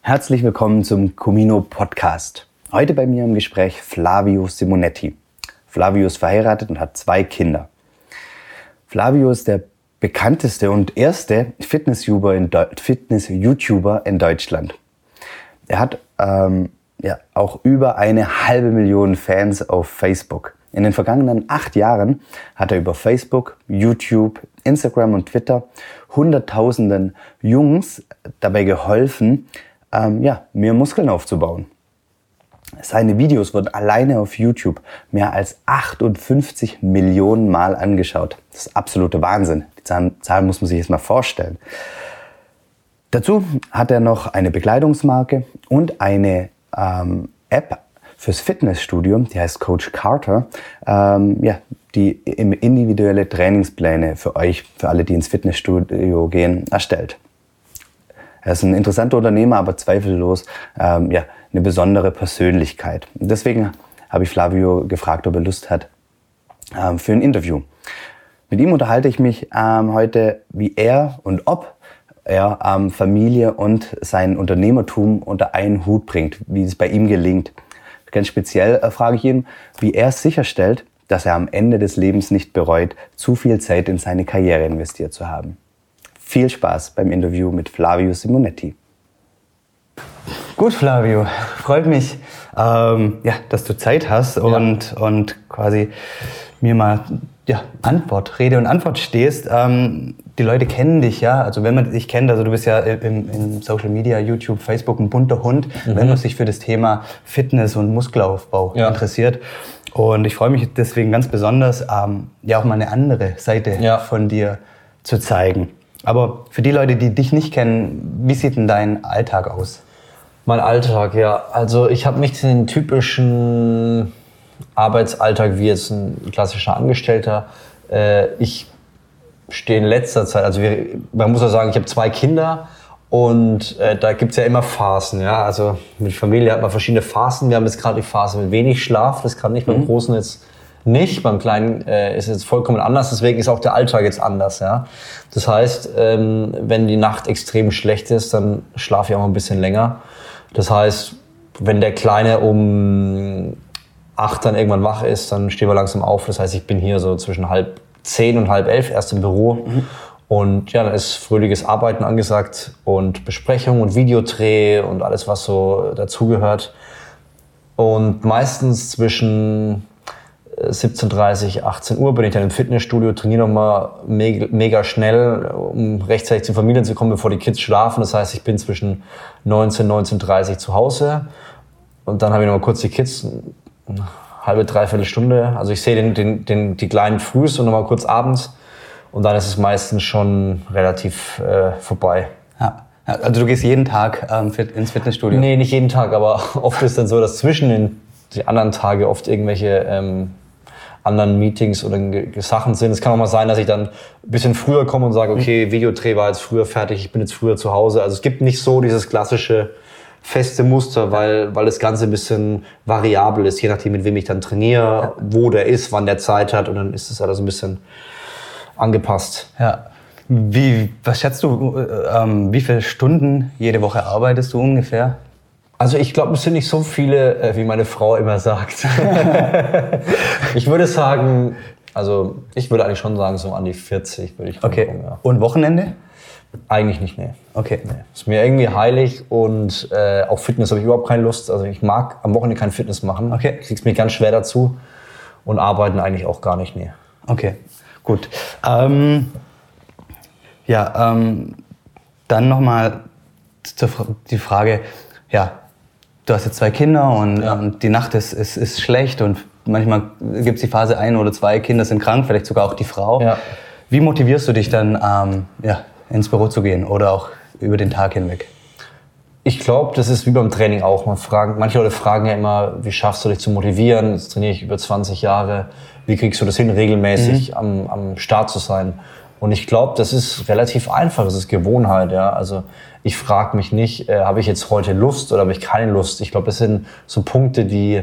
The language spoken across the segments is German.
Herzlich willkommen zum Comino Podcast. Heute bei mir im Gespräch Flavio Simonetti. Flavio ist verheiratet und hat zwei Kinder. Flavio ist der bekannteste und erste Fitness-YouTuber in, Fitness in Deutschland. Er hat ähm, ja, auch über eine halbe Million Fans auf Facebook. In den vergangenen acht Jahren hat er über Facebook, YouTube, Instagram und Twitter Hunderttausenden Jungs dabei geholfen, ähm, ja, mehr Muskeln aufzubauen. Seine Videos wurden alleine auf YouTube mehr als 58 Millionen Mal angeschaut. Das ist absolute Wahnsinn. Die Zahl muss man sich jetzt mal vorstellen. Dazu hat er noch eine Bekleidungsmarke und eine ähm, App fürs Fitnessstudio, die heißt Coach Carter, ähm, ja, die individuelle Trainingspläne für euch, für alle, die ins Fitnessstudio gehen, erstellt. Er ist ein interessanter Unternehmer, aber zweifellos ähm, ja, eine besondere Persönlichkeit. deswegen habe ich Flavio gefragt, ob er Lust hat ähm, für ein Interview. Mit ihm unterhalte ich mich ähm, heute, wie er und ob er ähm, Familie und sein Unternehmertum unter einen Hut bringt, wie es bei ihm gelingt. Ganz speziell äh, frage ich ihn, wie er sicherstellt, dass er am Ende des Lebens nicht bereut, zu viel Zeit in seine Karriere investiert zu haben. Viel Spaß beim Interview mit Flavio Simonetti. Gut, Flavio, freut mich, ähm, ja, dass du Zeit hast und, ja. und quasi mir mal ja, Antwort, Rede und Antwort stehst. Ähm, die Leute kennen dich ja, also wenn man dich kennt, also du bist ja im, im Social Media, YouTube, Facebook ein bunter Hund, mhm. wenn man sich für das Thema Fitness und Muskelaufbau ja. interessiert. Und ich freue mich deswegen ganz besonders, ähm, ja auch mal eine andere Seite ja. von dir zu zeigen. Aber für die Leute, die dich nicht kennen, wie sieht denn dein Alltag aus? Mein Alltag, ja. Also ich habe nicht den typischen Arbeitsalltag wie jetzt ein klassischer Angestellter. Äh, ich stehe in letzter Zeit, also wir, man muss ja sagen, ich habe zwei Kinder und äh, da gibt's ja immer Phasen. Ja? Also mit Familie hat man verschiedene Phasen. Wir haben jetzt gerade die Phase mit wenig Schlaf, das kann nicht beim mhm. Großen jetzt nicht. Beim Kleinen äh, ist es jetzt vollkommen anders, deswegen ist auch der Alltag jetzt anders. Ja? Das heißt, ähm, wenn die Nacht extrem schlecht ist, dann schlafe ich auch ein bisschen länger. Das heißt, wenn der Kleine um acht dann irgendwann wach ist, dann stehen wir langsam auf. Das heißt, ich bin hier so zwischen halb zehn und halb elf erst im Büro. Mhm. Und ja, dann ist fröhliches Arbeiten angesagt und Besprechung und Videodreh und alles, was so dazugehört. Und meistens zwischen 17.30, 18 Uhr bin ich dann im Fitnessstudio, trainiere nochmal mega, mega schnell, um rechtzeitig zur Familie zu kommen, bevor die Kids schlafen. Das heißt, ich bin zwischen 19 und 19.30 zu Hause. Und dann habe ich nochmal kurz die Kids, eine halbe, dreiviertel Stunde. Also ich sehe den, den, den, die kleinen frühs und nochmal kurz abends. Und dann ist es meistens schon relativ äh, vorbei. Ja. Also du gehst jeden Tag ähm, ins Fitnessstudio? Nee, nicht jeden Tag, aber oft ist dann so, dass zwischen den die anderen Tage oft irgendwelche ähm, anderen Meetings oder Sachen sind. Es kann auch mal sein, dass ich dann ein bisschen früher komme und sage, okay, Videodreh war jetzt früher fertig, ich bin jetzt früher zu Hause. Also es gibt nicht so dieses klassische feste Muster, weil, weil das Ganze ein bisschen variabel ist, je nachdem, mit wem ich dann trainiere, wo der ist, wann der Zeit hat und dann ist es alles ein bisschen angepasst. Ja. Wie, was schätzt du, äh, ähm, wie viele Stunden jede Woche arbeitest du ungefähr? Also ich glaube, es sind nicht so viele, äh, wie meine Frau immer sagt. ich würde sagen, also ich würde eigentlich schon sagen, so an die 40 würde ich Okay. Kommen, ja. Und Wochenende? Eigentlich nicht, nee. Okay. Nee. Ist mir irgendwie heilig und äh, auf Fitness habe ich überhaupt keine Lust. Also ich mag am Wochenende kein Fitness machen. Okay. Kriegst mich ganz schwer dazu. Und arbeiten eigentlich auch gar nicht, nee. Okay, gut. Ähm, ja, ähm, dann nochmal die Frage, ja, du hast jetzt zwei Kinder und, ja. und die Nacht ist, ist, ist schlecht und manchmal gibt es die Phase, ein oder zwei Kinder sind krank, vielleicht sogar auch die Frau. Ja. Wie motivierst du dich dann, ähm, ja, ins Büro zu gehen oder auch über den Tag hinweg? Ich glaube, das ist wie beim Training auch. Man fragen, manche Leute fragen ja immer, wie schaffst du dich zu motivieren? Jetzt trainiere ich über 20 Jahre. Wie kriegst du das hin, regelmäßig mhm. am, am Start zu sein? Und ich glaube, das ist relativ einfach. Das ist Gewohnheit. Ja? Also ich frage mich nicht, äh, habe ich jetzt heute Lust oder habe ich keine Lust. Ich glaube, das sind so Punkte, die,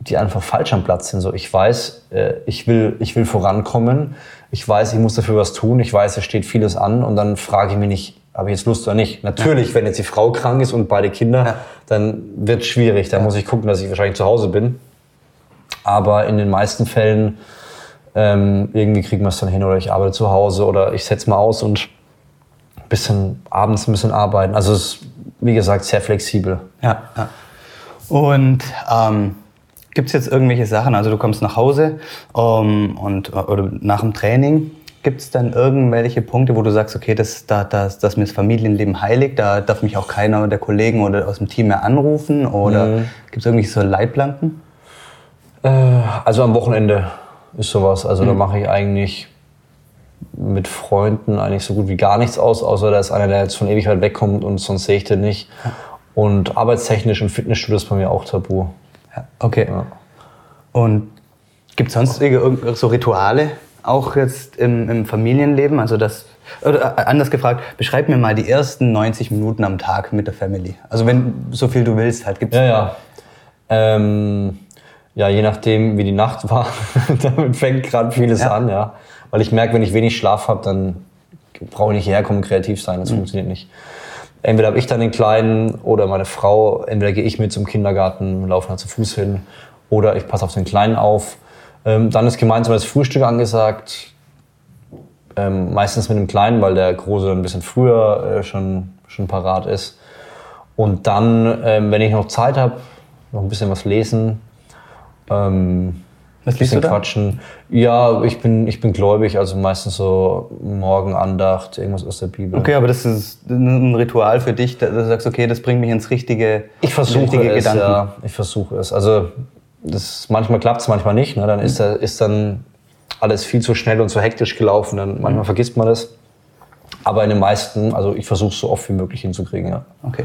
die einfach falsch am Platz sind. So, ich weiß, äh, ich, will, ich will vorankommen. Ich weiß, ich muss dafür was tun. Ich weiß, es steht vieles an. Und dann frage ich mich nicht, habe ich jetzt Lust oder nicht. Natürlich, wenn jetzt die Frau krank ist und beide Kinder, Ja. dann wird es schwierig. Dann muss ich gucken, dass ich wahrscheinlich zu Hause bin. Aber in den meisten Fällen ähm, irgendwie kriegen wir es dann hin oder ich arbeite zu Hause oder ich setze mal aus und ein bisschen abends ein bisschen arbeiten. Also es ist, wie gesagt, sehr flexibel. Ja, ja. Und ähm, gibt es jetzt irgendwelche Sachen, also du kommst nach Hause ähm, und, oder nach dem Training, gibt es dann irgendwelche Punkte, wo du sagst, okay, das, da, das, das mir das Familienleben heilig, da darf mich auch keiner der Kollegen oder aus dem Team mehr anrufen? Oder Mhm. gibt es irgendwelche so Leitplanken? Äh, also am Wochenende ist sowas. Also da mache ich eigentlich mit Freunden eigentlich so gut wie gar nichts aus, außer da ist einer, der jetzt von ewig weit wegkommt und sonst sehe ich den nicht. Und arbeitstechnisch im Fitnessstudio ist bei mir auch tabu. Ja, okay. Ja. Und gibt es sonst irgend- so Rituale, auch jetzt im, im Familienleben? Also das, oder äh, anders gefragt, beschreib mir mal die ersten 90 Minuten am Tag mit der Family. Also wenn so viel du willst, halt gibt's Ja, ja. Ähm, ja, je nachdem, wie die Nacht war, damit fängt gerade vieles Ja. an, ja. Weil ich merke, wenn ich wenig Schlaf habe, dann brauche ich nicht herkommen, kreativ sein. Das funktioniert nicht. Entweder habe ich dann den Kleinen oder meine Frau, entweder gehe ich mit zum Kindergarten, laufen halt zu Fuß hin oder ich passe auf den Kleinen auf. Ähm, dann ist gemeinsam das Frühstück angesagt. Ähm, meistens mit dem Kleinen, weil der Große ein bisschen früher äh, schon, schon parat ist. Und dann, ähm, wenn ich noch Zeit habe, noch ein bisschen was lesen. Ähm, Was bisschen quatschen. Ja, ich bin, ich bin gläubig, also meistens so Morgenandacht, irgendwas aus der Bibel. Okay, aber das ist ein Ritual für dich, da du sagst, okay, das bringt mich ins richtige, Ich versuche richtige es, Gedanken. ja. Ich versuche es. Also das, manchmal klappt es, manchmal nicht. Ne? Dann ist, da, ist dann alles viel zu schnell und zu hektisch gelaufen. Dann manchmal vergisst man das. Aber in den meisten, also ich versuche es so oft wie möglich hinzukriegen. Ja. Okay.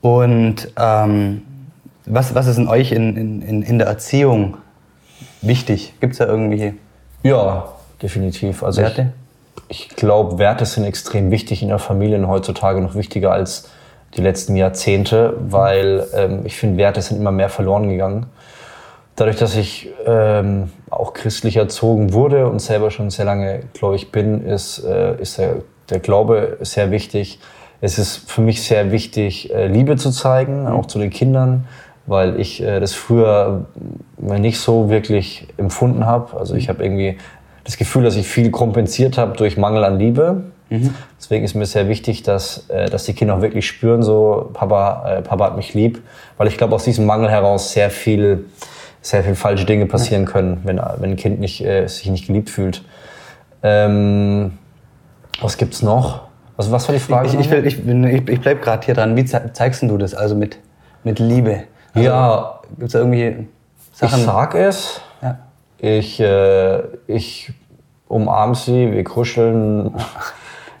Und ähm, was, was ist in euch in, in, in, der Erziehung wichtig? Gibt es da irgendwie Ja, definitiv. Also Werte? Ich, ich glaube, Werte sind extrem wichtig in der Familie und heutzutage noch wichtiger als die letzten Jahrzehnte, weil ähm, ich finde, Werte sind immer mehr verloren gegangen. Dadurch, dass ich ähm, auch christlich erzogen wurde und selber schon sehr lange gläubig bin, ist, äh, ist der, der Glaube sehr wichtig. Es ist für mich sehr wichtig, äh, Liebe zu zeigen, auch zu den Kindern, weil ich äh, das früher nicht so wirklich empfunden habe. Also ich habe irgendwie das Gefühl, dass ich viel kompensiert habe durch Mangel an Liebe. Deswegen ist mir sehr wichtig, dass, äh, dass die Kinder auch wirklich spüren, so Papa, äh, Papa hat mich lieb, weil ich glaube, aus diesem Mangel heraus sehr viel, sehr viel falsche Dinge passieren können, wenn, wenn ein Kind nicht, äh, sich nicht geliebt fühlt. Ähm, was gibt's noch? Also was war die Frage? Ich, ich, ich, ich, ich bleib gerade hier dran. Wie ze- zeigst du das? Also mit, mit Liebe? Also, Ja. Gibt es irgendwie ich Sachen? sag es. Ja. Ich, äh, ich umarm sie, wir kuscheln.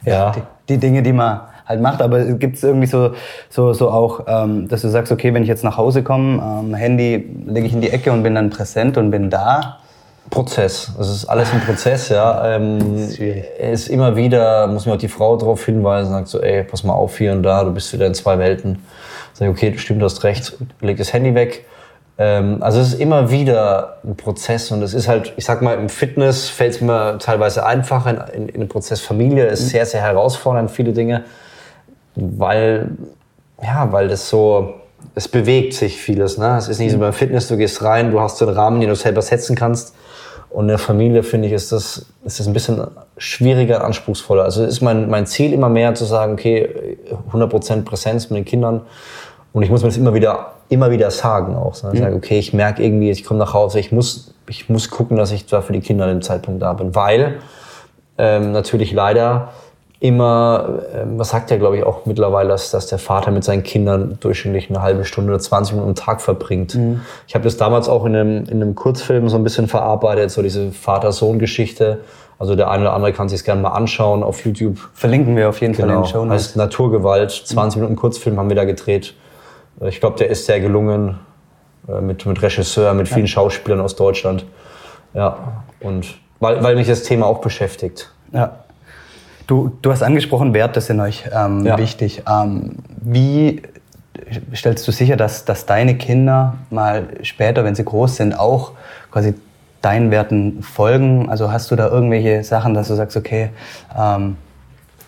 Ja. Die, die Dinge, die man halt macht. Aber gibt es irgendwie so, so, so auch, ähm, dass du sagst, okay, wenn ich jetzt nach Hause komme, ähm, Handy lege ich in die Ecke und bin dann präsent und bin da. Prozess. Das ist alles ein Prozess, ja. Ähm, ist ist immer wieder, muss mir auch die Frau darauf hinweisen, sagt so, ey, pass mal auf hier und da, du bist wieder in zwei Welten. Sag ich, okay, stimmt, du hast recht, leg das Handy weg. Ähm, also es ist immer wieder ein Prozess und es ist halt, ich sag mal, im Fitness fällt es mir teilweise einfacher, in, in, in Prozess Familie ist sehr, sehr herausfordernd, viele Dinge, weil, ja, weil das so, es bewegt sich vieles. Ne? Es ist nicht so beim Fitness, du gehst rein, du hast einen Rahmen, den du selber setzen kannst. Und in der Familie, finde ich, ist das, ist das ein bisschen schwieriger, anspruchsvoller. Also ist mein, mein Ziel immer mehr zu sagen, okay, 100% Präsenz mit den Kindern. Und ich muss mir das immer wieder, immer wieder sagen auch. Ne? Ich sage, okay, ich merke irgendwie, ich komme nach Hause, ich muss, ich muss gucken, dass ich da für die Kinder an dem Zeitpunkt da bin. Weil ähm, natürlich leider immer, ähm, was sagt er, glaube ich, auch mittlerweile, dass, dass der Vater mit seinen Kindern durchschnittlich eine halbe Stunde oder 20 Minuten am Tag verbringt. Ich habe das damals auch in einem, in einem Kurzfilm so ein bisschen verarbeitet, so diese Vater-Sohn-Geschichte. Also der eine oder andere kann sich gerne mal anschauen auf YouTube. Verlinken wir auf jeden Fall in Genau. den Show Notes. Heißt Naturgewalt, 20 Minuten Kurzfilm haben wir da gedreht. Ich glaube, der ist sehr gelungen äh, mit, mit Regisseur, mit vielen Schauspielern aus Deutschland. Ja, und weil, weil mich das Thema auch beschäftigt. Ja. Du, du hast angesprochen, Werte sind euch ähm, Ja. wichtig. Ähm, wie stellst du sicher, dass, dass deine Kinder mal später, wenn sie groß sind, auch quasi deinen Werten folgen? Also hast du da irgendwelche Sachen, dass du sagst, okay, ähm,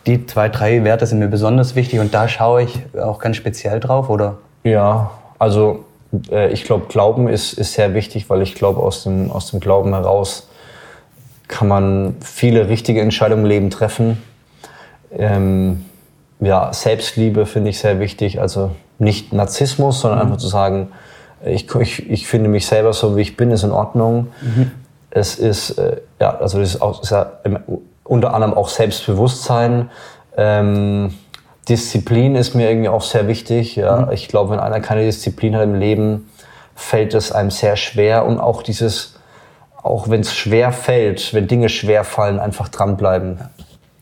die zwei, drei Werte sind mir besonders wichtig und da schaue ich auch ganz speziell drauf, oder? Ja, also äh, ich glaube, Glauben ist, ist sehr wichtig, weil ich glaube, aus dem, aus dem Glauben heraus kann man viele richtige Entscheidungen im Leben treffen. Ähm, ja, Selbstliebe finde ich sehr wichtig. Also nicht Narzissmus, sondern mhm. einfach zu sagen, ich, ich, ich finde mich selber so, wie ich bin, ist in Ordnung. Mhm. Es ist, äh, ja, also das ist, auch, ist ja unter anderem auch Selbstbewusstsein. Ähm, Disziplin ist mir irgendwie auch sehr wichtig. Ja. Mhm. Ich glaube, wenn einer keine Disziplin hat im Leben, fällt es einem sehr schwer. Und auch dieses, auch wenn es schwer fällt, wenn Dinge schwer fallen, einfach dranbleiben.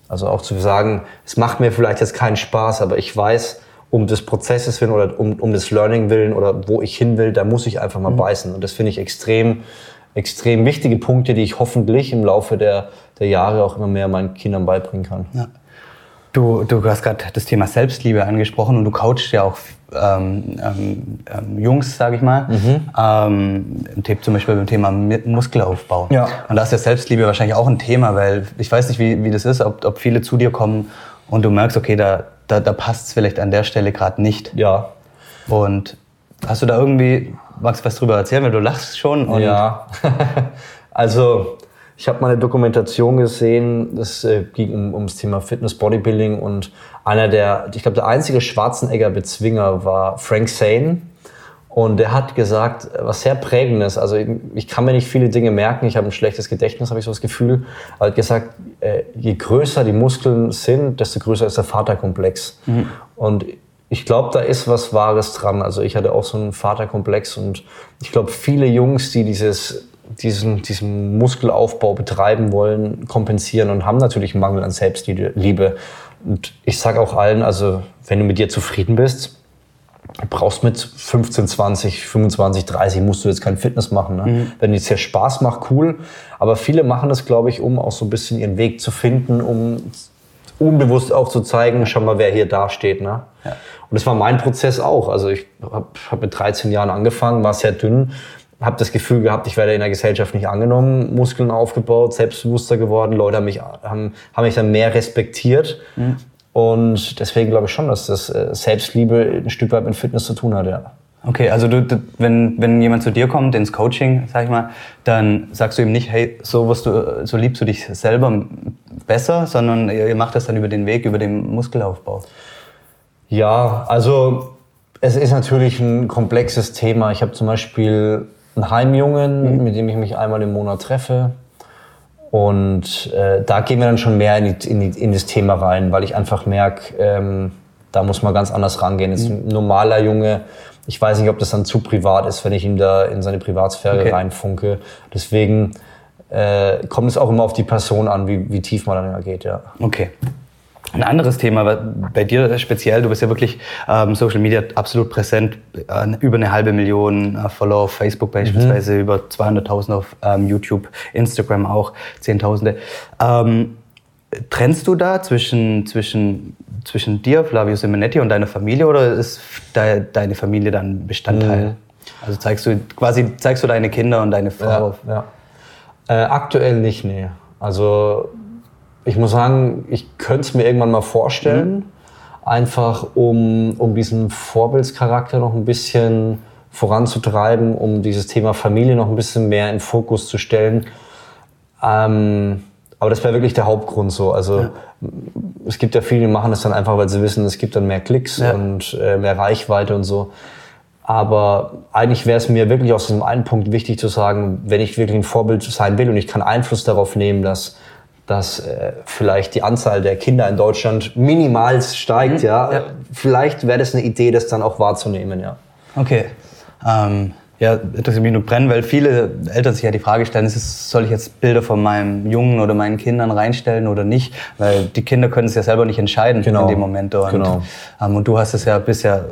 Also auch zu sagen, es macht mir vielleicht jetzt keinen Spaß, aber ich weiß, um des Prozesses willen oder um, um des Learning willen oder wo ich hin will, da muss ich einfach mal mhm. beißen. Und das finde ich extrem, extrem wichtige Punkte, die ich hoffentlich im Laufe der, der Jahre auch immer mehr meinen Kindern beibringen kann. Ja. Du, du hast gerade das Thema Selbstliebe angesprochen und du coachst ja auch ähm, ähm, ähm Jungs, sage ich mal, mhm. ähm, zum Beispiel beim Thema Muskelaufbau. Ja. Und da ist ja Selbstliebe wahrscheinlich auch ein Thema, weil ich weiß nicht, wie, wie das ist, ob, ob viele zu dir kommen und du merkst, okay, da, da, da passt es vielleicht an der Stelle gerade nicht. Ja. Und hast du da irgendwie, magst du was drüber erzählen, weil du lachst schon? ja. also ich habe mal eine Dokumentation gesehen, das äh, ging um, ums Thema Fitness, Bodybuilding und einer der, ich glaube, der einzige Schwarzenegger-Bezwinger war Frank Zane. Und der hat gesagt, was sehr prägendes, also ich kann mir nicht viele Dinge merken, ich habe ein schlechtes Gedächtnis, habe ich so das Gefühl. Er hat gesagt, äh, je größer die Muskeln sind, desto größer ist der Vaterkomplex. Mhm. Und ich glaube, da ist was Wahres dran. Also ich hatte auch so einen Vaterkomplex und ich glaube, viele Jungs, die dieses diesen, diesen Muskelaufbau betreiben wollen, kompensieren und haben natürlich einen Mangel an Selbstliebe. Und ich sage auch allen, also wenn du mit dir zufrieden bist, brauchst mit 15, 20, 25, 30 musst du jetzt kein Fitness machen. Ne? Mhm. Wenn es dir Spaß macht, cool. Aber viele machen das, glaube ich, um auch so ein bisschen ihren Weg zu finden, um unbewusst auch zu zeigen, schau mal, wer hier dasteht. Ne? Ja. Und das war mein Prozess auch. Also ich habe hab mit 13 Jahren angefangen, war sehr dünn, habe das Gefühl gehabt, ich werde in der Gesellschaft nicht angenommen, Muskeln aufgebaut, selbstbewusster geworden, Leute haben mich, haben, haben mich dann mehr respektiert. Mhm. Und deswegen glaube ich schon, dass das äh, Selbstliebe ein Stück weit mit Fitness zu tun hat, ja. Okay, also du, du, wenn, wenn jemand zu dir kommt ins Coaching, sag ich mal, dann sagst du ihm nicht, hey, so wirst du, so liebst du dich selber besser, sondern ihr macht das dann über den Weg, über den Muskelaufbau. Ja, also es ist natürlich ein komplexes Thema. Ich habe zum Beispiel einen Heimjungen, mhm. mit dem ich mich einmal im Monat treffe. Und äh, da gehen wir dann schon mehr in, die, in, die, in das Thema rein, weil ich einfach merke, ähm, da muss man ganz anders rangehen. Jetzt mhm. ein normaler Junge, ich weiß nicht, ob das dann zu privat ist, wenn ich ihm da in seine Privatsphäre okay. reinfunke. Deswegen äh, kommt es auch immer auf die Person an, wie, wie tief man dann geht, ja. Okay. Ein anderes Thema bei dir speziell, du bist ja wirklich ähm, Social Media absolut präsent, äh, über eine halbe Million äh, Follower auf Facebook beispielsweise, mhm. über 200.000 auf ähm, YouTube, Instagram auch, Zehntausende. Ähm, trennst du da zwischen, zwischen, zwischen dir, Flavio Simonetti, und deiner Familie oder ist de, deine Familie dann Bestandteil? Mhm. Also zeigst du quasi zeigst du deine Kinder und deine Frau? Ja, ja. Äh, aktuell nicht, nee. Also ich muss sagen, ich könnte es mir irgendwann mal vorstellen, mhm. einfach um, um diesen Vorbildscharakter noch ein bisschen voranzutreiben, um dieses Thema Familie noch ein bisschen mehr in Fokus zu stellen. Ähm, aber das wäre wirklich der Hauptgrund so. Also ja. es gibt ja viele, die machen das dann einfach, weil sie wissen, es gibt dann mehr Klicks ja. und äh, mehr Reichweite und so. Aber eigentlich wäre es mir wirklich aus diesem einen Punkt wichtig zu sagen, wenn ich wirklich ein Vorbild sein will und ich kann Einfluss darauf nehmen, dass dass äh, vielleicht die Anzahl der Kinder in Deutschland minimal steigt, mhm. ja. ja. Vielleicht wäre das eine Idee, das dann auch wahrzunehmen, ja. Okay. Ähm, ja, interessiert mich nur brennen, weil viele Eltern sich ja die Frage stellen, ist, soll ich jetzt Bilder von meinem Jungen oder meinen Kindern reinstellen oder nicht? Weil die Kinder können es ja selber nicht entscheiden genau. in dem Moment. Und, genau. ähm, und du hast es ja bisher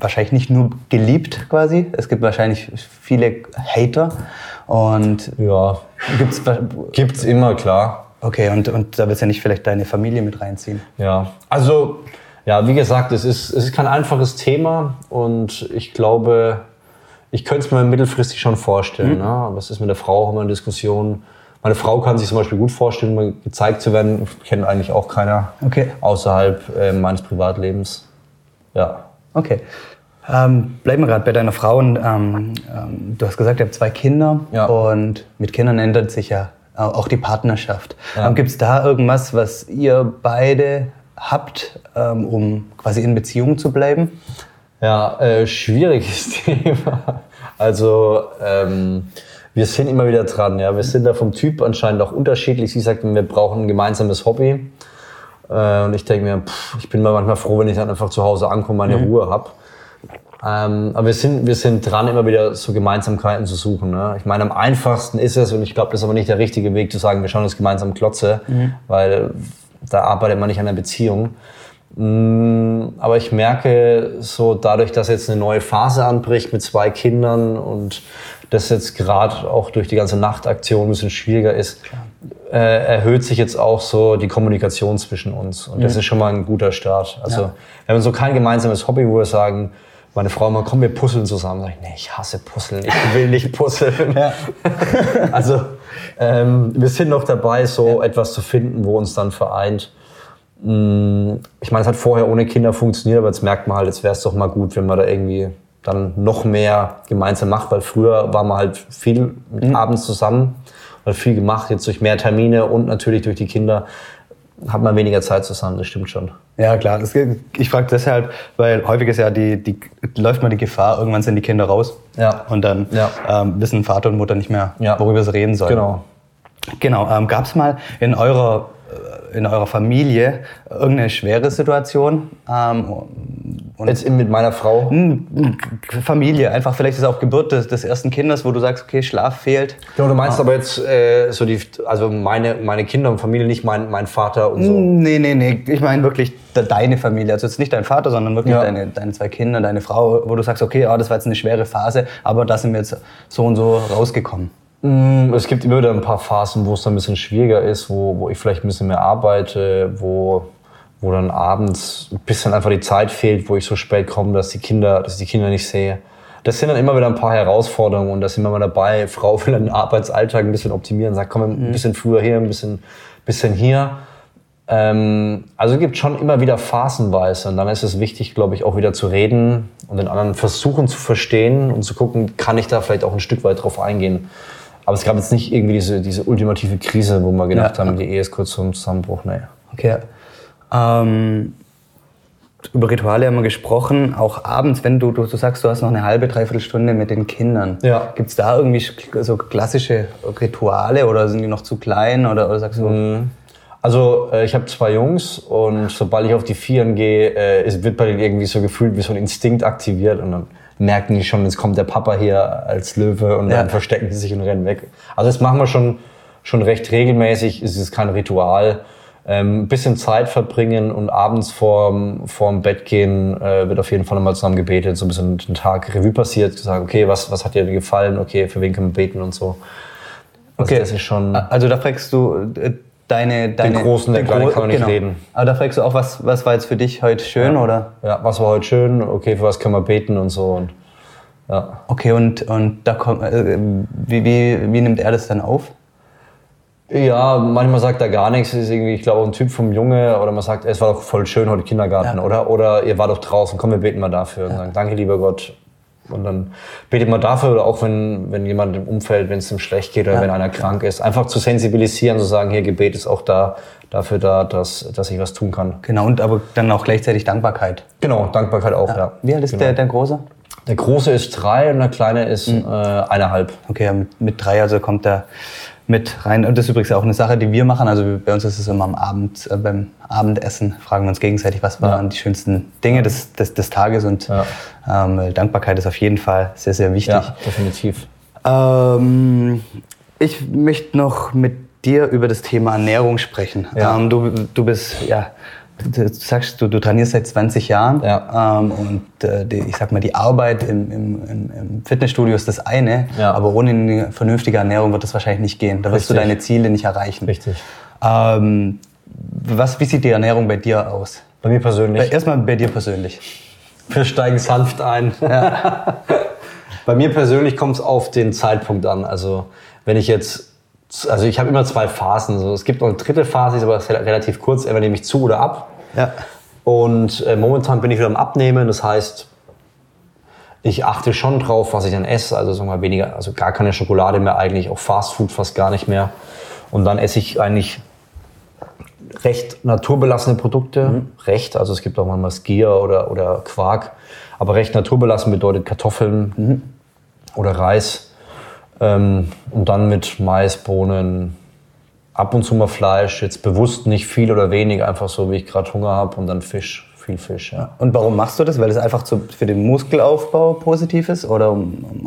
wahrscheinlich nicht nur geliebt quasi. Es gibt wahrscheinlich viele Hater. Und ja, gibt's, gibt's immer, klar. Okay, und, und da willst du ja nicht vielleicht deine Familie mit reinziehen? Ja, also, ja, wie gesagt, es ist, es ist kein einfaches Thema und ich glaube, ich könnte es mir mittelfristig schon vorstellen. Mhm. Ne? Aber es ist mit der Frau auch immer eine Diskussion, Meine Frau kann sich zum Beispiel gut vorstellen, mal gezeigt zu werden. Kennt eigentlich auch keiner Okay. außerhalb äh, meines Privatlebens. Ja. Okay. Ähm, bleiben wir gerade bei deiner Frau. Und, ähm, ähm, du hast gesagt, ihr habt zwei Kinder Ja. und mit Kindern ändert sich ja auch die Partnerschaft. Ja. Gibt es da irgendwas, was ihr beide habt, ähm, um quasi in Beziehung zu bleiben? Ja, äh, schwieriges Thema. Also ähm, wir sind immer wieder dran. Ja, wir sind da vom Typ anscheinend auch unterschiedlich. Sie sagt, wir brauchen ein gemeinsames Hobby. Äh, und ich denke mir, pff, ich bin mal manchmal froh, wenn ich dann einfach zu Hause ankomme, meine Ruhe habe. Ähm, aber wir sind, wir sind dran, immer wieder so Gemeinsamkeiten zu suchen. Ne? Ich meine, am einfachsten ist es, und ich glaube, das ist aber nicht der richtige Weg zu sagen, wir schauen uns gemeinsam Klotze, weil da arbeitet man nicht an der Beziehung. Mm, Aber ich merke so dadurch, dass jetzt eine neue Phase anbricht mit zwei Kindern und das jetzt gerade auch durch die ganze Nachtaktion ein bisschen schwieriger ist, äh, erhöht sich jetzt auch so die Kommunikation zwischen uns. Und das ist schon mal ein guter Start. Also Ja. wir haben so kein gemeinsames Hobby, wo wir sagen, meine Frau mal, komm, wir puzzeln zusammen. Sag ich, nee, ich hasse Puzzeln, ich will nicht puzzeln. also ähm, wir sind noch dabei, so etwas zu finden, wo uns dann vereint. Mm, Ich meine, es hat vorher ohne Kinder funktioniert, aber jetzt merkt man halt, jetzt wäre es doch mal gut, wenn man da irgendwie dann noch mehr gemeinsam macht, weil früher war man halt viel mit abends zusammen, hat viel gemacht, jetzt durch mehr Termine und natürlich durch die Kinder hat man weniger Zeit zusammen, das stimmt schon. Ja, klar. Das, ich frage deshalb, weil häufig ist ja die, die, läuft mal die Gefahr, irgendwann sind die Kinder raus. Ja. Und dann Ja. ähm, wissen Vater und Mutter nicht mehr, Ja. worüber sie reden sollen. Genau. Genau. Ähm, Gab es mal in eurer, in eurer Familie irgendeine schwere Situation? Ähm, und Jetzt mit meiner Frau. Hm, Familie, einfach vielleicht ist auch Geburt des, des ersten Kindes, wo du sagst, okay, Schlaf fehlt. Genau, du meinst aber jetzt äh, so die, also meine, meine Kinder und Familie, nicht mein, mein Vater und so. Nee, nee, nee. Ich meine wirklich de- deine Familie. Also jetzt nicht dein Vater, sondern wirklich Ja. deine, deine zwei Kinder, deine Frau, wo du sagst, okay, ah, das war jetzt eine schwere Phase, aber da sind wir jetzt so und so rausgekommen. Mm, Es gibt immer wieder ein paar Phasen, wo es dann ein bisschen schwieriger ist, wo, wo ich vielleicht ein bisschen mehr arbeite, wo, wo dann abends ein bisschen einfach die Zeit fehlt, wo ich so spät komme, dass die Kinder, dass ich die Kinder nicht sehe. Das sind dann immer wieder ein paar Herausforderungen und da sind wir mal dabei. Frau will den Arbeitsalltag ein bisschen optimieren, sagt, komm, ein bisschen früher hier, ein bisschen, bisschen hier. Ähm, also es gibt schon immer wieder phasenweise und dann ist es wichtig, glaube ich, auch wieder zu reden und den anderen versuchen zu verstehen und zu gucken, kann ich da vielleicht auch ein Stück weit drauf eingehen. Aber es gab jetzt nicht irgendwie diese, diese ultimative Krise, wo wir gedacht Ja. haben, die Ehe ist kurz zum Zusammenbruch. Nee. Okay. Ähm, über Rituale haben wir gesprochen, auch abends, wenn du, du, du sagst, du hast noch eine halbe, dreiviertel Stunde mit den Kindern. Ja. Gibt es da irgendwie so klassische Rituale oder sind die noch zu klein? Oder, oder sagst du, Also äh, ich habe zwei Jungs und sobald ich auf die Vieren gehe, äh, wird bei denen irgendwie so gefühlt wie so ein Instinkt aktiviert und dann merken die schon, jetzt kommt der Papa hier als Löwe und Ja. dann verstecken sie sich und rennen weg. Also das machen wir schon, schon recht regelmäßig, es ist kein Ritual. Ähm, ein bisschen Zeit verbringen und abends vorm, vorm Bett gehen äh, wird auf jeden Fall nochmal zusammen gebetet, so ein bisschen den Tag Revue passiert, sagen, okay, was, was hat dir gefallen, okay, für wen können wir beten und so. Also Okay. das ist schon... also da fragst du deine... deine Großen, der den Kleine Gro- kann man nicht reden. Aber da fragst du auch, was, was war jetzt für dich heute schön, oder? Ja, was war heute schön? Okay, für was können wir beten und so. Und, ja. Okay, und, und da kommt, äh, wie, wie, wie nimmt er das dann auf? ja, manchmal sagt er gar nichts. Ist irgendwie, ich glaube, ein Typ vom Junge oder man sagt, es war doch voll schön heute Kindergarten, Ja. oder? Oder ihr war doch draußen, komm, wir beten mal dafür. Und sagen, danke, lieber Gott. Und dann betet man dafür oder auch wenn, wenn jemand im Umfeld, wenn es ihm schlecht geht oder Ja. wenn einer krank ist, einfach zu sensibilisieren, zu sagen, hier, Gebet ist auch da, dafür da, dass, dass ich was tun kann. Genau, und aber dann auch gleichzeitig Dankbarkeit. Genau, Dankbarkeit auch, ja. Wie alt ist genau. der, der Große? Der Große ist drei und der Kleine ist äh, eineinhalb. Okay, ja, mit, mit drei, also kommt er mit rein. Und das ist übrigens auch eine Sache, die wir machen. Also bei uns ist es immer am Abend, äh, beim Abendessen, fragen wir uns gegenseitig, was waren die schönsten Dinge des, des, des Tages. Und Ja. ähm, Dankbarkeit ist auf jeden Fall sehr, sehr wichtig. Ja, definitiv. Ähm, ich möchte noch mit dir über das Thema Ernährung sprechen. Ja. Ähm, du, du bist, ja, du, du sagst, du, du trainierst seit 20 Jahren. Ja. Ähm, und äh, die, ich sag mal, die Arbeit im, im, im, Fitnessstudio ist das eine, Ja. aber ohne eine vernünftige Ernährung wird das wahrscheinlich nicht gehen. Da wirst du Richtig. deine Ziele nicht erreichen. Richtig. Ähm, was, wie sieht die Ernährung bei dir aus? Bei mir persönlich. Erstmal bei dir persönlich. Wir steigen sanft ein. Bei mir persönlich kommt es auf den Zeitpunkt an. Also wenn ich jetzt also ich habe immer zwei Phasen. So. Es gibt noch eine dritte Phase, die ist aber relativ kurz, entweder nehme ich zu oder ab. Ja. Und äh, momentan bin ich wieder am Abnehmen, das heißt, ich achte schon drauf, was ich dann esse. Also sagen wir mal weniger, also gar keine Schokolade mehr eigentlich, auch Fast Food fast gar nicht mehr. Und dann esse ich eigentlich recht naturbelassene Produkte. Mhm. Recht, also es gibt auch manchmal Skier oder, oder Quark. Aber recht naturbelassen bedeutet Kartoffeln mhm. oder Reis. Ähm, und dann mit Mais, Bohnen, ab und zu mal Fleisch. Jetzt bewusst nicht viel oder wenig, einfach so, wie ich gerade Hunger habe. Und dann Fisch viel Fisch. Ja. Und warum machst du das? Weil es einfach zu, für den Muskelaufbau positiv ist oder um, um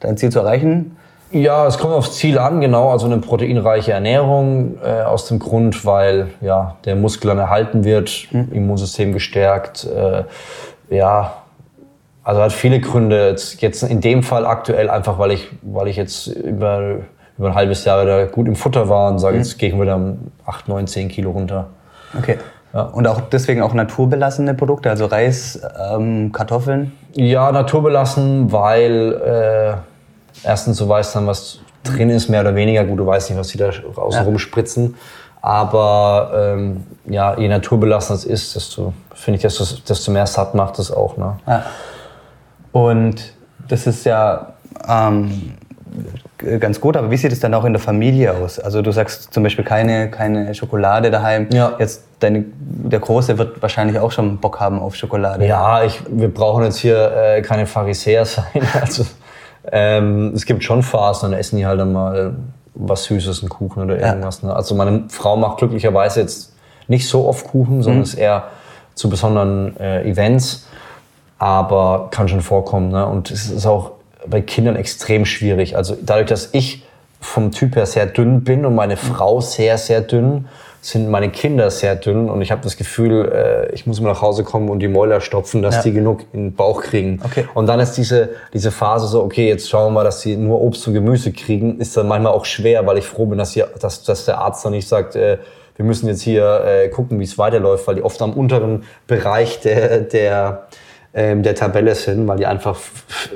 dein Ziel zu erreichen? Ja, es kommt aufs Ziel an, genau. Also eine proteinreiche Ernährung äh, aus dem Grund, weil ja der Muskel dann erhalten wird, mhm. Immunsystem gestärkt. Äh, ja, also hat viele Gründe. Jetzt, jetzt in dem Fall aktuell einfach, weil ich, weil ich jetzt über, über ein halbes Jahr da gut im Futter war und sage, mhm. jetzt gehe ich wieder um 8, 9, 10 Kilo runter. Okay. Ja. Und auch deswegen auch naturbelassene Produkte, also Reis, ähm, Kartoffeln? Ja, naturbelassen, weil äh, erstens du weißt dann, was drin ist, mehr oder weniger. Gut, du weißt nicht, was die da außen ja. rumspritzen. Aber ähm, ja, je naturbelassen es ist, desto, finde ich, desto, desto mehr satt macht es auch. Ne? Ja. Und das ist ja ähm, ganz gut, aber wie sieht es dann auch in der Familie aus? Also du sagst zum Beispiel keine, keine Schokolade daheim. Ja. Jetzt deine, der Große wird wahrscheinlich auch schon Bock haben auf Schokolade. Ja, ich, wir brauchen jetzt hier äh, keine Pharisäer sein. Also, ähm, es gibt schon Phasen, dann essen die halt dann mal was Süßes, einen Kuchen oder irgendwas. Ja. Ne? Also meine Frau macht glücklicherweise jetzt nicht so oft Kuchen, sondern mhm. ist eher zu besonderen äh, Events. Aber kann schon vorkommen. Ne? Und es ist auch bei Kindern extrem schwierig. Also dadurch, dass ich vom Typ her sehr dünn bin und meine Frau sehr, sehr dünn, sind meine Kinder sehr dünn und ich habe das Gefühl, äh, ich muss immer nach Hause kommen und die Mäuler stopfen, dass ja. die genug in den Bauch kriegen. Okay. Und dann ist diese, diese Phase so, okay, jetzt schauen wir mal, dass sie nur Obst und Gemüse kriegen, ist dann manchmal auch schwer, weil ich froh bin, dass, hier, dass, dass der Arzt dann nicht sagt, äh, wir müssen jetzt hier äh, gucken, wie es weiterläuft, weil die oft am unteren Bereich der, der der Tabelle sind, weil die einfach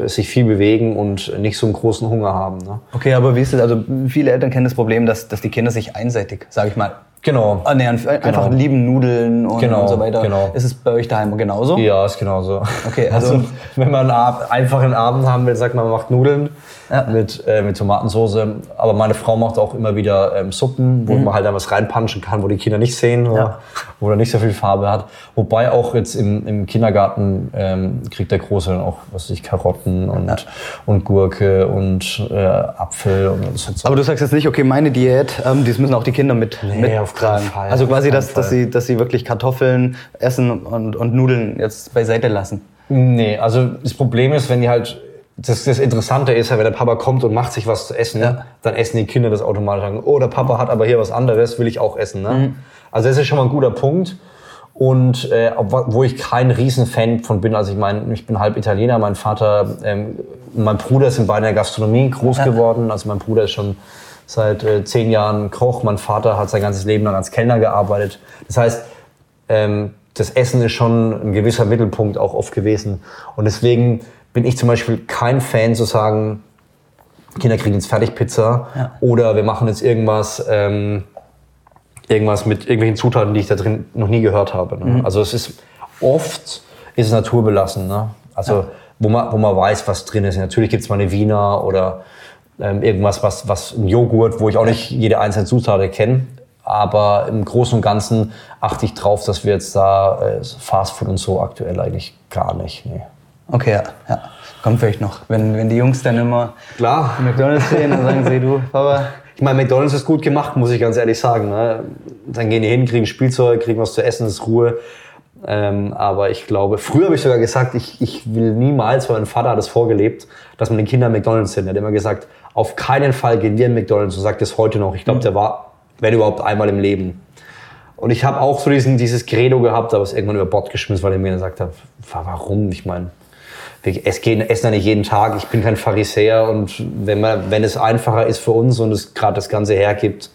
sich viel bewegen und nicht so einen großen Hunger haben. Ne? Okay, aber wie ist es? Also viele Eltern kennen das Problem, dass, dass die Kinder sich einseitig, sage ich mal, Genau. Ernähren. Genau. Einfach lieben Nudeln und, genau, und so weiter. Genau. Ist es bei euch daheim genauso? Ja, ist genauso. Okay, also, also wenn man einen einfachen Abend haben will, sagt man, man macht Nudeln ja. mit, äh, mit Tomatensauce. Aber meine Frau macht auch immer wieder ähm, Suppen, wo mhm. man halt dann was reinpanschen kann, wo die Kinder nicht sehen, ja. wo er nicht so viel Farbe hat. Wobei auch jetzt im, im Kindergarten ähm, kriegt der Große dann auch, was weiß ich, Karotten und, ja. und Gurke und äh, Apfel. Und so. Aber du sagst jetzt nicht, okay, meine Diät, ähm, das müssen auch die Kinder mit, nee, mit auf keinen Fall. Also quasi, dass, dass, sie, dass sie wirklich Kartoffeln essen und, und Nudeln jetzt beiseite lassen. Nee, also das Problem ist, wenn die halt das, das Interessante ist ja, wenn der Papa kommt und macht sich was zu essen, ja. dann essen die Kinder das automatisch. Sagen, oh, der Papa hat aber hier was anderes, will ich auch essen. Ne? Mhm. Also das ist schon mal ein guter Punkt. Und äh, wo ich kein Riesenfan von bin, also ich meine, ich bin halb Italiener, mein Vater, ähm, mein Bruder sind beide in der Gastronomie groß ja. geworden. Also mein Bruder ist schon seit äh, zehn Jahren Koch, mein Vater hat sein ganzes Leben lang als Kellner gearbeitet. Das heißt, ähm, das Essen ist schon ein gewisser Mittelpunkt auch oft gewesen. Und deswegen bin ich zum Beispiel kein Fan zu sagen, Kinder kriegen jetzt Fertigpizza ja. oder wir machen jetzt irgendwas, ähm, irgendwas mit irgendwelchen Zutaten, die ich da drin noch nie gehört habe. Ne? Mhm. Also es ist oft ist es naturbelassen. Ne? Also ja. wo, man, wo man weiß, was drin ist. Natürlich gibt es mal eine Wiener oder ähm, irgendwas, was, was ein Joghurt, wo ich auch nicht jede einzelne Zutat kenne. Aber im Großen und Ganzen achte ich drauf, dass wir jetzt da äh, Fastfood und so aktuell eigentlich gar nicht. Nee. Okay, ja, ja. Kommt vielleicht noch. Wenn, wenn die Jungs dann immer Klar. McDonalds sehen, dann sagen sie, du, Papa. Ich meine, McDonalds ist gut gemacht, muss ich ganz ehrlich sagen. Ne? Dann gehen die hin, kriegen Spielzeug, kriegen was zu essen, ist Ruhe. Ähm, aber ich glaube, früher habe ich sogar gesagt, ich, ich will niemals, weil mein Vater hat es vorgelebt, dass man den Kindern McDonalds sind. Er hat immer gesagt, auf keinen Fall gehen wir in McDonalds und sagt es heute noch. Ich glaube, der war, wenn überhaupt, einmal im Leben. Und ich habe auch so diesen, dieses Credo gehabt, aber es irgendwann über Bord geschmissen, weil er mir gesagt hat, warum? Ich meine, wir essen ja nicht jeden Tag. Ich bin kein Pharisäer und wenn, man, wenn es einfacher ist für uns und es gerade das Ganze hergibt,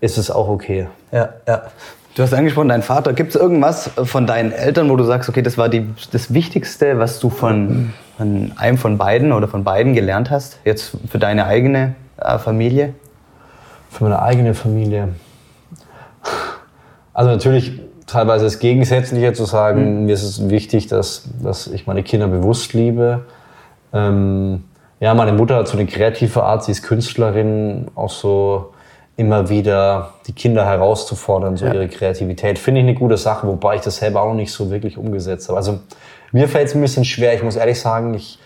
ist es auch okay. Ja, ja. Du hast angesprochen, dein Vater. Gibt es irgendwas von deinen Eltern, wo du sagst, okay, das war die, das Wichtigste, was du von, von einem von beiden oder von beiden gelernt hast, jetzt für deine eigene äh, Familie? Für meine eigene Familie. Also natürlich teilweise das Gegensätzliche zu sagen, mhm. mir ist es wichtig, dass, dass ich meine Kinder bewusst liebe. Ähm, ja, meine Mutter hat so eine kreative Art, sie ist Künstlerin, auch so immer wieder die Kinder herauszufordern, so ja. ihre Kreativität. Finde ich eine gute Sache, wobei ich das selber auch noch nicht so wirklich umgesetzt habe. Also mir fällt es ein bisschen schwer, ich muss ehrlich sagen, ich,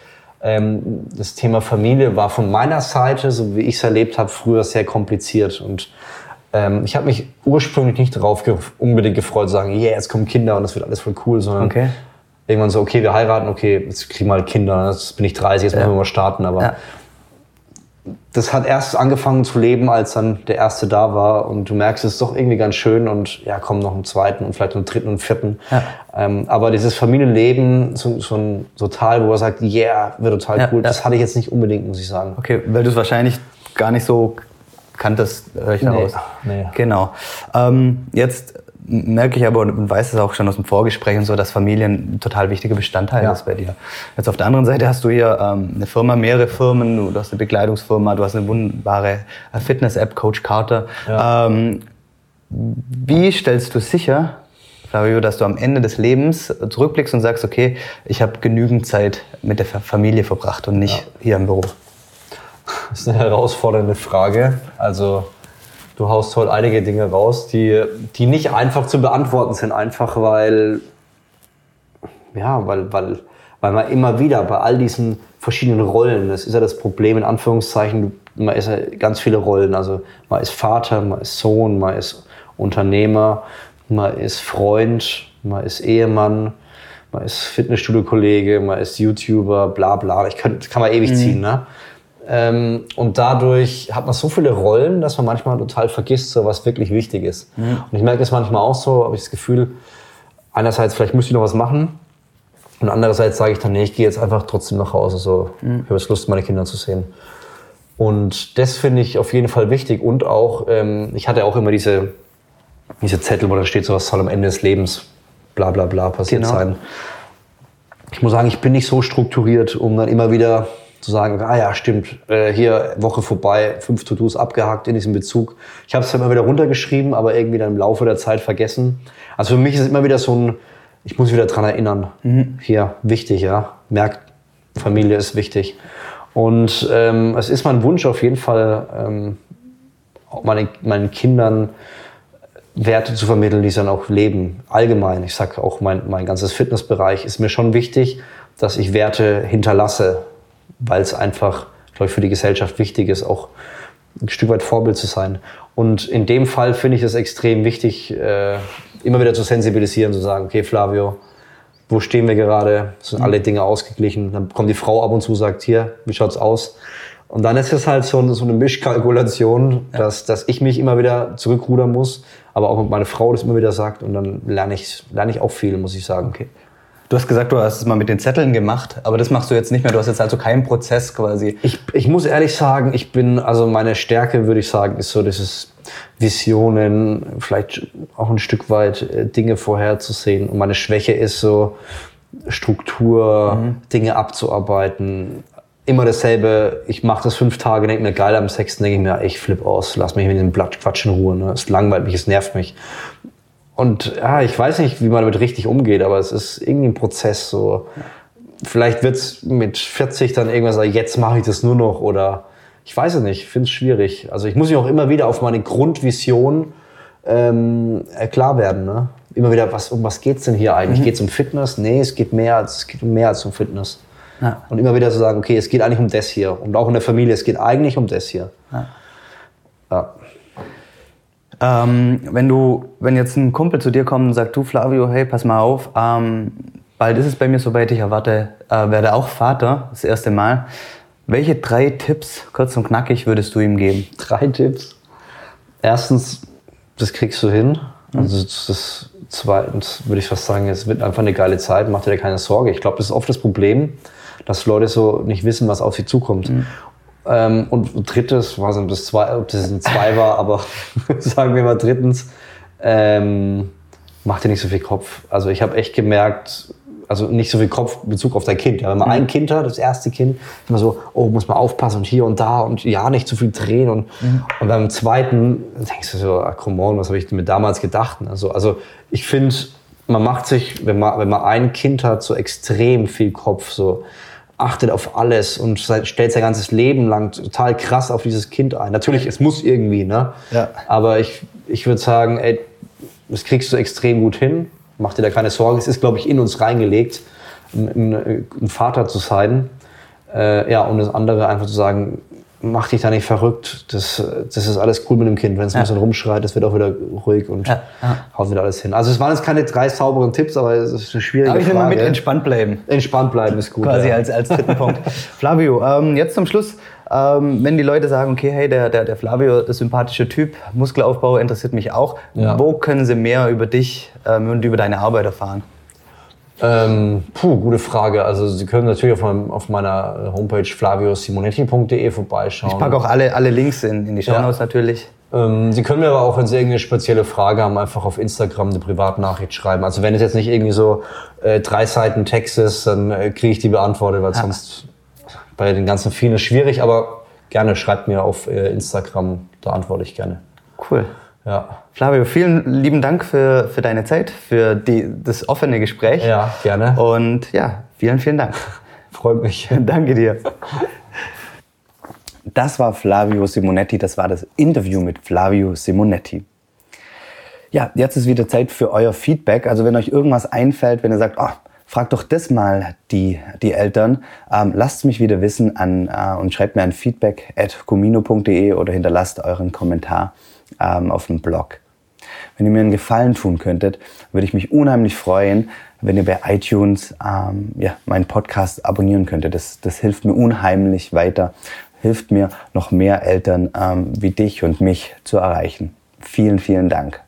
ähm, das Thema Familie war von meiner Seite, so wie ich es erlebt habe, früher sehr kompliziert. Und ähm, ich habe mich ursprünglich nicht darauf ge unbedingt gefreut, zu sagen, yeah, jetzt kommen Kinder und das wird alles voll cool, sondern okay. irgendwann so, okay, wir heiraten, okay, jetzt kriegen wir halt Kinder, jetzt bin ich 30, jetzt ja. müssen wir mal starten. Aber ja. Das hat erst angefangen zu leben, als dann der erste da war und du merkst, es ist doch irgendwie ganz schön und ja, komm noch einen zweiten und vielleicht einen dritten und vierten. Ja. Ähm, aber dieses Familienleben, so, so ein total, wo er sagt, yeah, wird total cool, das hatte ich jetzt nicht unbedingt, muss ich sagen. Okay, weil du es wahrscheinlich gar nicht so kanntest, höre ich daraus. Nee, nee. Genau. Ähm, jetzt merke ich aber und weiß es auch schon aus dem Vorgespräch und so, dass Familien ein total wichtiger Bestandteil ja. ist bei dir. Jetzt auf der anderen Seite hast du hier ähm, eine Firma, mehrere Firmen, du hast eine Bekleidungsfirma, du hast eine wunderbare äh, Fitness-App, Coach Carter. Ja. Ähm, wie stellst du sicher, Flavio, dass du am Ende des Lebens zurückblickst und sagst, okay, ich habe genügend Zeit mit der Familie verbracht und nicht ja. hier im Büro? Das ist eine herausfordernde Frage. Also du haust heute einige Dinge raus, die, die nicht einfach zu beantworten sind, einfach weil, ja, weil, weil, weil man immer wieder bei all diesen verschiedenen Rollen, das ist ja das Problem in Anführungszeichen, man ist ja ganz viele Rollen. Also man ist Vater, man ist Sohn, man ist Unternehmer, man ist Freund, man ist Ehemann, man ist Fitnessstudio-Kollege, man ist YouTuber, bla bla. Ich kann, kann man ewig mhm. ziehen, ne? Ähm, und dadurch hat man so viele Rollen, dass man manchmal total vergisst, so was wirklich wichtig ist. Mhm. Und ich merke es manchmal auch so, habe ich das Gefühl, einerseits vielleicht müsste ich noch was machen und andererseits sage ich dann, nee, ich gehe jetzt einfach trotzdem nach Hause. So, mhm. ich habe jetzt Lust, meine Kinder zu sehen. Und das finde ich auf jeden Fall wichtig. Und auch, ähm, ich hatte auch immer diese, diese Zettel, wo da steht, so was soll am Ende des Lebens bla bla bla passiert genau. sein. Ich muss sagen, ich bin nicht so strukturiert, um dann immer wieder zu sagen, ah ja, stimmt, äh, hier Woche vorbei, fünf To-Dos abgehakt in diesem Bezug. Ich habe es immer wieder runtergeschrieben, aber irgendwie dann im Laufe der Zeit vergessen. Also für mich ist es immer wieder so ein, ich muss wieder dran erinnern. Mhm. Hier, wichtig, ja. Merkt, Familie ist wichtig. Und ähm, es ist mein Wunsch auf jeden Fall, ähm, meine, meinen Kindern Werte zu vermitteln, die sie dann auch leben. Allgemein, ich sage auch mein, mein ganzes Fitnessbereich ist mir schon wichtig, dass ich Werte hinterlasse, weil es einfach, glaube ich, für die Gesellschaft wichtig ist, auch ein Stück weit Vorbild zu sein. Und in dem Fall finde ich es extrem wichtig, äh, immer wieder zu sensibilisieren, zu sagen, okay, Flavio, wo stehen wir gerade? Sind alle Dinge ausgeglichen? Dann kommt die Frau ab und zu, sagt, hier, wie schaut's aus? Und dann ist es halt so, so eine Mischkalkulation, ja. dass, dass ich mich immer wieder zurückrudern muss, aber auch meine Frau das immer wieder sagt und dann lerne ich, lerne ich auch viel, muss ich sagen. Okay. Du hast gesagt, du hast es mal mit den Zetteln gemacht, aber das machst du jetzt nicht mehr. Du hast jetzt also keinen Prozess quasi. Ich, ich muss ehrlich sagen, ich bin, also meine Stärke, würde ich sagen, ist so dieses Visionen, vielleicht auch ein Stück weit äh, Dinge vorherzusehen. Und meine Schwäche ist so Struktur, mhm. Dinge abzuarbeiten. Immer dasselbe, ich mache das fünf Tage, denke mir geil, am sechsten denke ich mir, ich flipp aus, lass mich mit diesem Blatt Quatsch in Ruhe. Ne? Es langweilt mich, es nervt mich. Und ja, ich weiß nicht, wie man damit richtig umgeht, aber es ist irgendwie ein Prozess. So. Vielleicht wird es mit 40 dann irgendwas sagen, jetzt mache ich das nur noch oder ich weiß es nicht, ich finde es schwierig. Also ich muss mich auch immer wieder auf meine Grundvision ähm, äh, klar werden. Ne? Immer wieder, was, um was geht's denn hier eigentlich? Mhm. Geht es um Fitness? Nee, es geht mehr als, es geht um mehr als um Fitness. Ja. Und immer wieder zu sagen, okay, es geht eigentlich um das hier. Und auch in der Familie, es geht eigentlich um das hier. Ja. ja. Ähm, wenn du, wenn jetzt ein Kumpel zu dir kommt und sagt, du Flavio, hey, pass mal auf, ähm, bald ist es bei mir soweit, ich erwarte, äh, werde auch Vater, das erste Mal. Welche drei Tipps, kurz und knackig, würdest du ihm geben? Drei Tipps. Erstens, das kriegst du hin. Mhm. Also das zweitens würde ich fast sagen, es wird einfach eine geile Zeit, mach dir keine Sorge. Ich glaube, das ist oft das Problem, dass Leute so nicht wissen, was auf sie zukommt. Mhm. Ähm, und drittes, weiß nicht, ob das, zwei, ob das ein zwei war, aber sagen wir mal drittens, ähm, mach dir nicht so viel Kopf. Also ich habe echt gemerkt, also nicht so viel Kopfbezug auf dein Kind. Ja, wenn man ein Kind hat, das erste Kind, immer so, oh, muss man aufpassen und hier und da und ja, nicht zu viel drehen. Und, und beim zweiten denkst du so, ah, come on, was habe ich mir damals gedacht? Also, also ich finde, man macht sich, wenn man, wenn man ein Kind hat, so extrem viel Kopf, so achtet auf alles und stellt sein ganzes Leben lang total krass auf dieses Kind ein. Natürlich, es muss irgendwie, ne? Ja. Aber ich, ich würde sagen, ey, das kriegst du extrem gut hin. Mach dir da keine Sorgen. Es ist, glaube ich, in uns reingelegt, ein, ein, Vater zu sein. Äh, ja, und das andere einfach zu sagen, mach dich da nicht verrückt. Das, das ist alles cool mit dem Kind. Wenn es ja. ein bisschen rumschreit, das wird auch wieder ruhig und ja. Ja. haut wieder alles hin. Also es waren jetzt keine drei sauberen Tipps, aber es ist eine schwierige aber ich will Frage. mal mit entspannt bleiben. Entspannt bleiben ist gut. Quasi als, als dritten Punkt. Flavio, ähm, jetzt zum Schluss. Ähm, wenn die Leute sagen, okay, hey, der, der, der Flavio ist sympathischer Typ, Muskelaufbau interessiert mich auch, wo können sie mehr über dich ähm, und über deine Arbeit erfahren? Ähm, puh, gute Frage. Also Sie können natürlich auf, meinem, auf meiner Homepage flaviosimonetti.de vorbeischauen. Ich packe auch alle, alle Links in, in die Show Notes ja. natürlich. Ähm, Sie können mir aber auch, wenn Sie irgendeine spezielle Frage haben, einfach auf Instagram eine Privatnachricht schreiben. Also wenn es jetzt nicht irgendwie so äh, drei Seiten Text ist, dann äh, kriege ich die beantwortet, weil ja. sonst bei den ganzen vielen ist schwierig. Aber gerne schreibt mir auf äh, Instagram, da antworte ich gerne. Cool. Ja. Flavio, vielen lieben Dank für, für deine Zeit, für die, das offene Gespräch. Ja, gerne. Und ja, vielen, vielen Dank. Freut mich. Danke dir. Das war Flavio Simonetti, das war das Interview mit Flavio Simonetti. Ja, jetzt ist wieder Zeit für euer Feedback. Also wenn euch irgendwas einfällt, wenn ihr sagt, oh, frag doch das mal die, die Eltern, ähm, lasst mich wieder wissen an, äh, und schreibt mir ein Feedback at comino.de oder hinterlasst euren Kommentar ähm, auf dem Blog. Wenn ihr mir einen Gefallen tun könntet, würde ich mich unheimlich freuen, wenn ihr bei iTunes ähm, ja, meinen Podcast abonnieren könntet. Das, das hilft mir unheimlich weiter, hilft mir, noch mehr Eltern ähm, wie dich und mich zu erreichen. Vielen, vielen Dank.